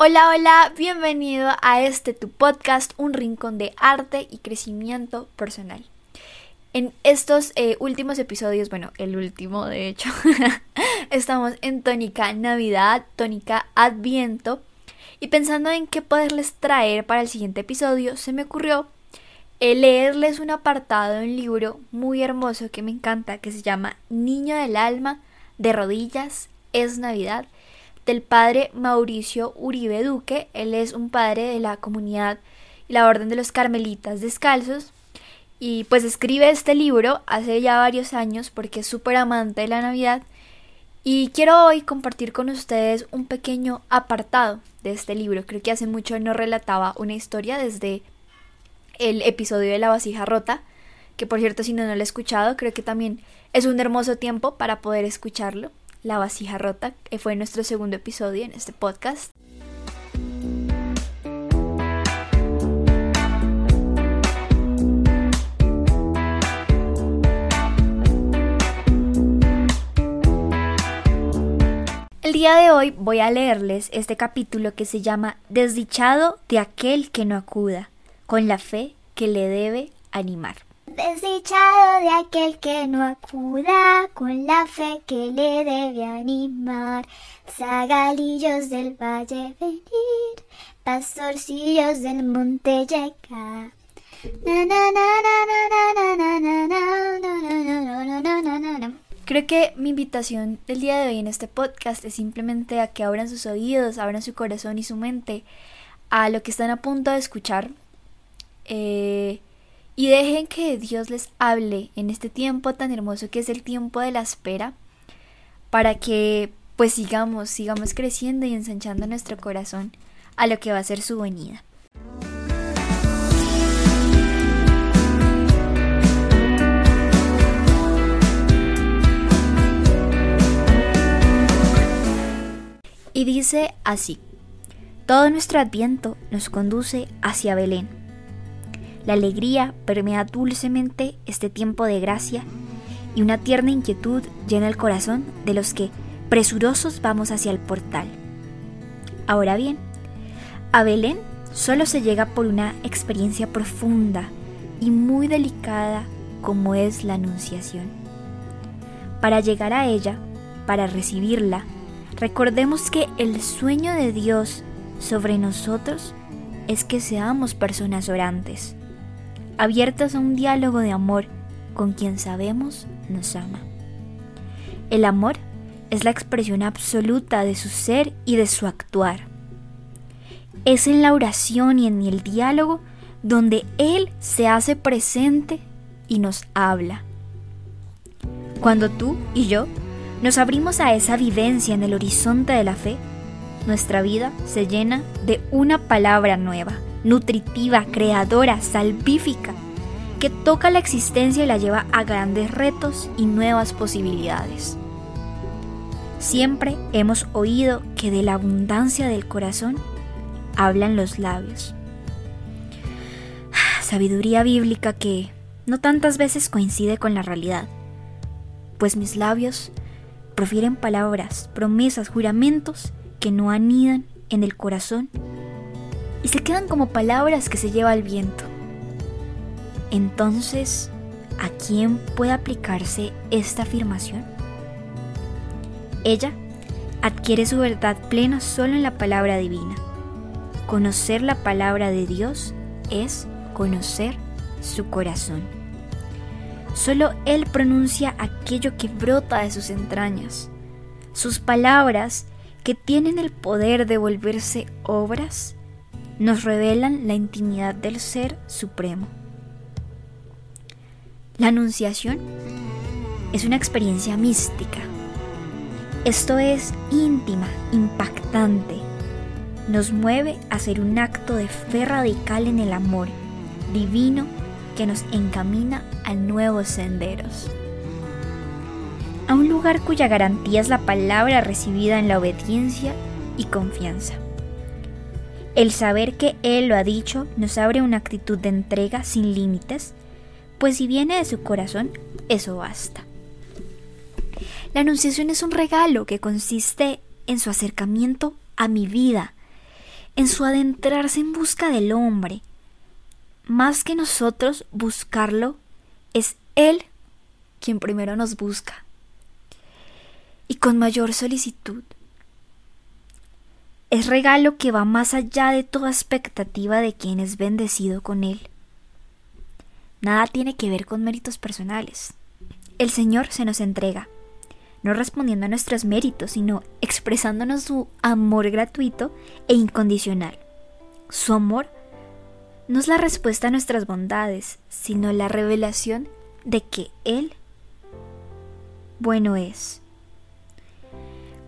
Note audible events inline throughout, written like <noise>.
Hola, hola, bienvenido a este tu podcast, un rincón de arte y crecimiento personal. En estos eh, últimos episodios, bueno, el último de hecho, <laughs> estamos en tónica Navidad, tónica Adviento, y pensando en qué poderles traer para el siguiente episodio, se me ocurrió eh, leerles un apartado de un libro muy hermoso que me encanta, que se llama Niño del Alma, de rodillas, es Navidad, del padre Mauricio Uribe Duque. Él es un padre de la comunidad y la Orden de los Carmelitas Descalzos. Y pues escribe este libro hace ya varios años porque es súper amante de la Navidad. Y quiero hoy compartir con ustedes un pequeño apartado de este libro. Creo que hace mucho no relataba una historia desde el episodio de la vasija rota, que por cierto si no, no lo he escuchado, creo que también es un hermoso tiempo para poder escucharlo. La vasija rota, que fue nuestro segundo episodio en este podcast. El día de hoy voy a leerles este capítulo que se llama Desdichado de aquel que no acuda, con la fe que le debe animar. Desdichado de aquel que no acuda con la fe que le debe animar. Zagalillos del valle venir, pastorcillos del monte llegar. Creo que mi invitación del día de hoy en este podcast es simplemente a que abran sus oídos, abran su corazón y su mente a lo que están a punto de escuchar. Eh, y dejen que Dios les hable en este tiempo tan hermoso que es el tiempo de la espera, para que pues sigamos, sigamos creciendo y ensanchando nuestro corazón a lo que va a ser su venida. Y dice así, todo nuestro adviento nos conduce hacia Belén. La alegría permea dulcemente este tiempo de gracia y una tierna inquietud llena el corazón de los que presurosos vamos hacia el portal. Ahora bien, a Belén solo se llega por una experiencia profunda y muy delicada como es la Anunciación. Para llegar a ella, para recibirla, Recordemos que el sueño de Dios sobre nosotros es que seamos personas orantes, abiertas a un diálogo de amor con quien sabemos nos ama. El amor es la expresión absoluta de su ser y de su actuar. Es en la oración y en el diálogo donde Él se hace presente y nos habla. Cuando tú y yo nos abrimos a esa vivencia en el horizonte de la fe, nuestra vida se llena de una palabra nueva, nutritiva, creadora, salvífica, que toca la existencia y la lleva a grandes retos y nuevas posibilidades. Siempre hemos oído que de la abundancia del corazón hablan los labios. Sabiduría bíblica que no tantas veces coincide con la realidad, pues mis labios profieren palabras, promesas, juramentos que no anidan en el corazón y se quedan como palabras que se lleva el viento. Entonces, ¿a quién puede aplicarse esta afirmación? Ella adquiere su verdad plena solo en la palabra divina. Conocer la palabra de Dios es conocer su corazón. Solo Él pronuncia aquello que brota de sus entrañas. Sus palabras, que tienen el poder de volverse obras, nos revelan la intimidad del Ser Supremo. La Anunciación es una experiencia mística. Esto es íntima, impactante. Nos mueve a hacer un acto de fe radical en el amor divino que nos encamina a nuevos senderos. A un lugar cuya garantía es la palabra recibida en la obediencia y confianza. El saber que Él lo ha dicho nos abre una actitud de entrega sin límites, pues si viene de su corazón, eso basta. La anunciación es un regalo que consiste en su acercamiento a mi vida, en su adentrarse en busca del hombre. Más que nosotros buscarlo, es Él quien primero nos busca. Y con mayor solicitud. Es regalo que va más allá de toda expectativa de quien es bendecido con Él. Nada tiene que ver con méritos personales. El Señor se nos entrega, no respondiendo a nuestros méritos, sino expresándonos su amor gratuito e incondicional. Su amor no es la respuesta a nuestras bondades, sino la revelación de que Él bueno es.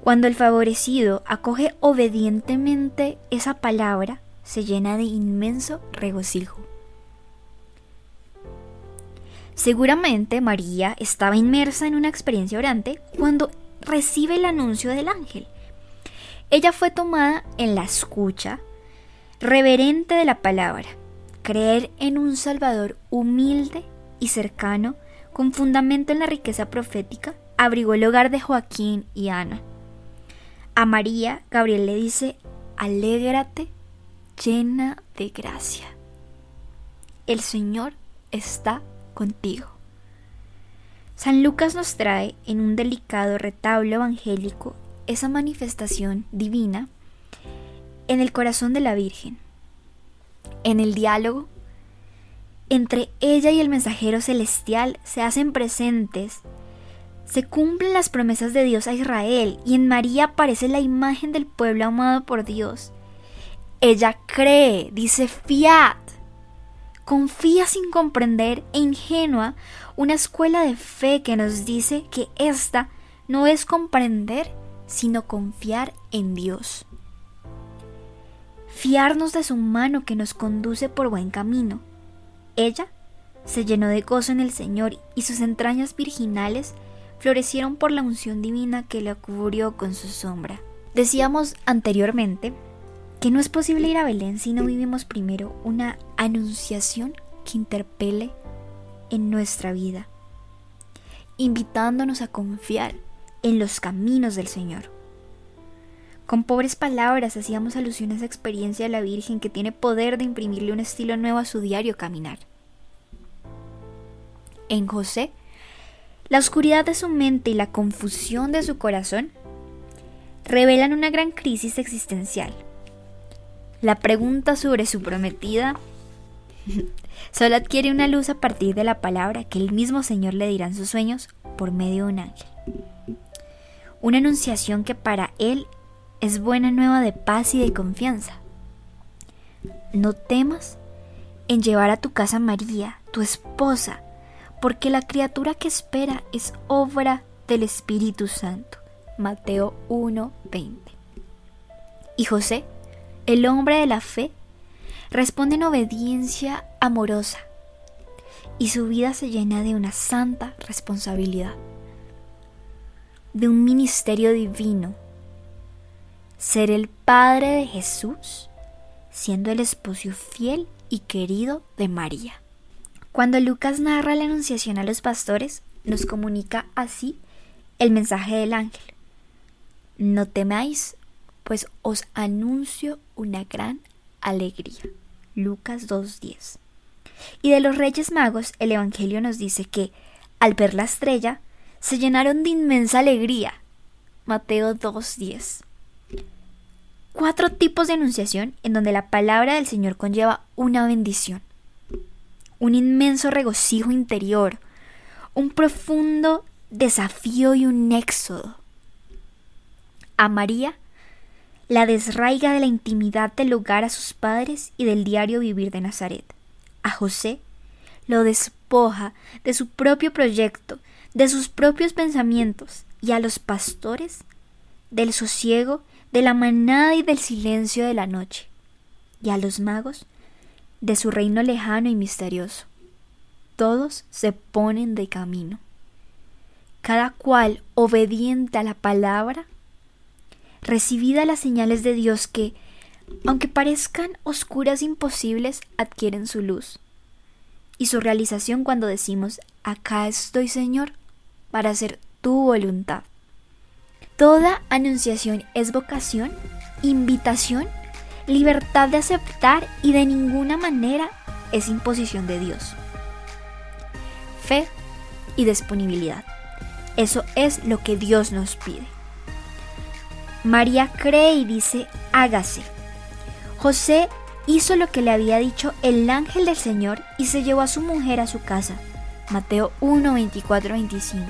Cuando el favorecido acoge obedientemente esa palabra, se llena de inmenso regocijo. Seguramente María estaba inmersa en una experiencia orante cuando recibe el anuncio del ángel. Ella fue tomada en la escucha reverente de la palabra, creer en un Salvador humilde y cercano, con fundamento en la riqueza profética, abrigó el hogar de Joaquín y Ana. A María, Gabriel le dice, alégrate llena de gracia. El Señor está contigo. San Lucas nos trae en un delicado retablo evangélico esa manifestación divina en el corazón de la Virgen, en el diálogo entre ella y el mensajero celestial se hacen presentes, se cumplen las promesas de Dios a Israel y en María aparece la imagen del pueblo amado por Dios. Ella cree, dice fiat, confía sin comprender e ingenua una escuela de fe que nos dice que esta no es comprender, sino confiar en Dios. Fiarnos de su mano que nos conduce por buen camino. Ella se llenó de gozo en el Señor y sus entrañas virginales florecieron por la unción divina que la cubrió con su sombra. Decíamos anteriormente que no es posible ir a Belén si no vivimos primero una anunciación que interpele en nuestra vida, invitándonos a confiar en los caminos del Señor. Con pobres palabras hacíamos alusión a esa experiencia de la Virgen que tiene poder de imprimirle un estilo nuevo a su diario caminar. En José, la oscuridad de su mente y la confusión de su corazón revelan una gran crisis existencial la pregunta sobre su prometida <laughs> solo adquiere una luz a partir de la palabra que el mismo Señor le dirá en sus sueños por medio de un ángel. Una anunciación que para él es buena nueva de paz y de confianza. No temas en llevar a tu casa a María, tu esposa, porque la criatura que espera es obra del Espíritu Santo. Mateo 1:20. Y José el hombre de la fe responde en obediencia amorosa y su vida se llena de una santa responsabilidad, de un ministerio divino, ser el Padre de Jesús, siendo el esposo fiel y querido de María. Cuando Lucas narra la anunciación a los pastores, nos comunica así el mensaje del ángel. No temáis, pues os anuncio una gran alegría. Lucas 2.10. Y de los Reyes Magos, el Evangelio nos dice que, al ver la estrella, se llenaron de inmensa alegría. Mateo 2.10. Cuatro tipos de anunciación en donde la palabra del Señor conlleva una bendición, un inmenso regocijo interior, un profundo desafío y un éxodo. A María la desraiga de la intimidad del hogar a sus padres y del diario vivir de Nazaret. A José lo despoja de su propio proyecto, de sus propios pensamientos, y a los pastores del sosiego, de la manada y del silencio de la noche, y a los magos de su reino lejano y misterioso. Todos se ponen de camino, cada cual obediente a la palabra recibida las señales de Dios que, aunque parezcan oscuras e imposibles, adquieren su luz. Y su realización cuando decimos, acá estoy Señor, para hacer tu voluntad. Toda anunciación es vocación, invitación libertad de aceptar y de ninguna manera es imposición de Dios. Fe y disponibilidad. Eso es lo que Dios nos pide. María cree y dice, hágase. José hizo lo que le había dicho el ángel del Señor y se llevó a su mujer a su casa. Mateo 1, 24, 25.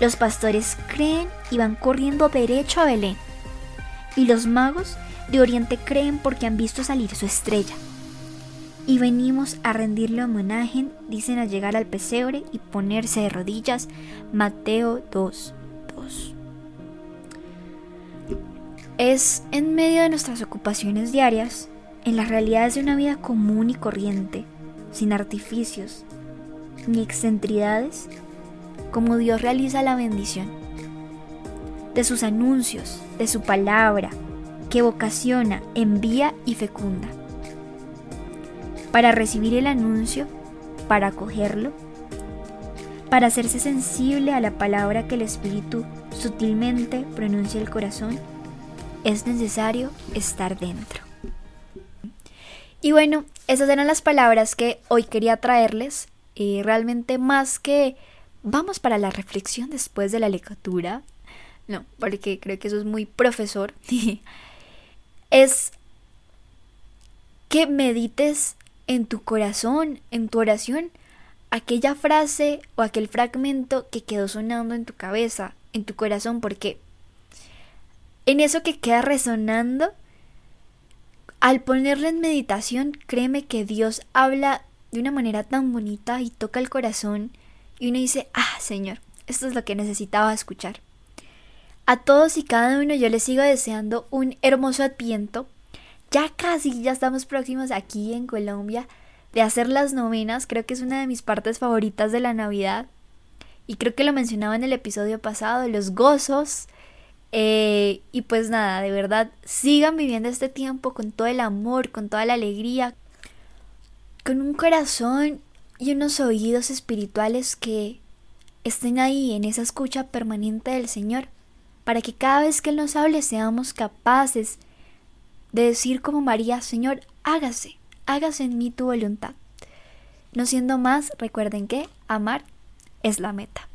Los pastores creen y van corriendo derecho a Belén. Y los magos de Oriente creen porque han visto salir su estrella. Y venimos a rendirle homenaje, dicen al llegar al pesebre y ponerse de rodillas. Mateo 2, 2. Es en medio de nuestras ocupaciones diarias, en las realidades de una vida común y corriente, sin artificios ni excentridades, como Dios realiza la bendición. De sus anuncios, de su palabra, que vocasiona, envía y fecunda. Para recibir el anuncio, para acogerlo, para hacerse sensible a la palabra que el Espíritu sutilmente pronuncia el corazón, es necesario estar dentro. Y bueno, esas eran las palabras que hoy quería traerles. Y realmente más que vamos para la reflexión después de la lectura, no, porque creo que eso es muy profesor, <laughs> es que medites en tu corazón, en tu oración, aquella frase o aquel fragmento que quedó sonando en tu cabeza, en tu corazón, porque en eso que queda resonando, al ponerlo en meditación, créeme que Dios habla de una manera tan bonita y toca el corazón y uno dice, ah, Señor, esto es lo que necesitaba escuchar. A todos y cada uno yo les sigo deseando un hermoso adviento. Ya casi, ya estamos próximos aquí en Colombia de hacer las novenas. Creo que es una de mis partes favoritas de la Navidad. Y creo que lo mencionaba en el episodio pasado, los gozos, eh, y pues nada, de verdad, sigan viviendo este tiempo con todo el amor, con toda la alegría, con un corazón y unos oídos espirituales que estén ahí en esa escucha permanente del Señor, para que cada vez que Él nos hable seamos capaces de decir como María, Señor, hágase, hágase en mí tu voluntad. No siendo más, recuerden que amar es la meta.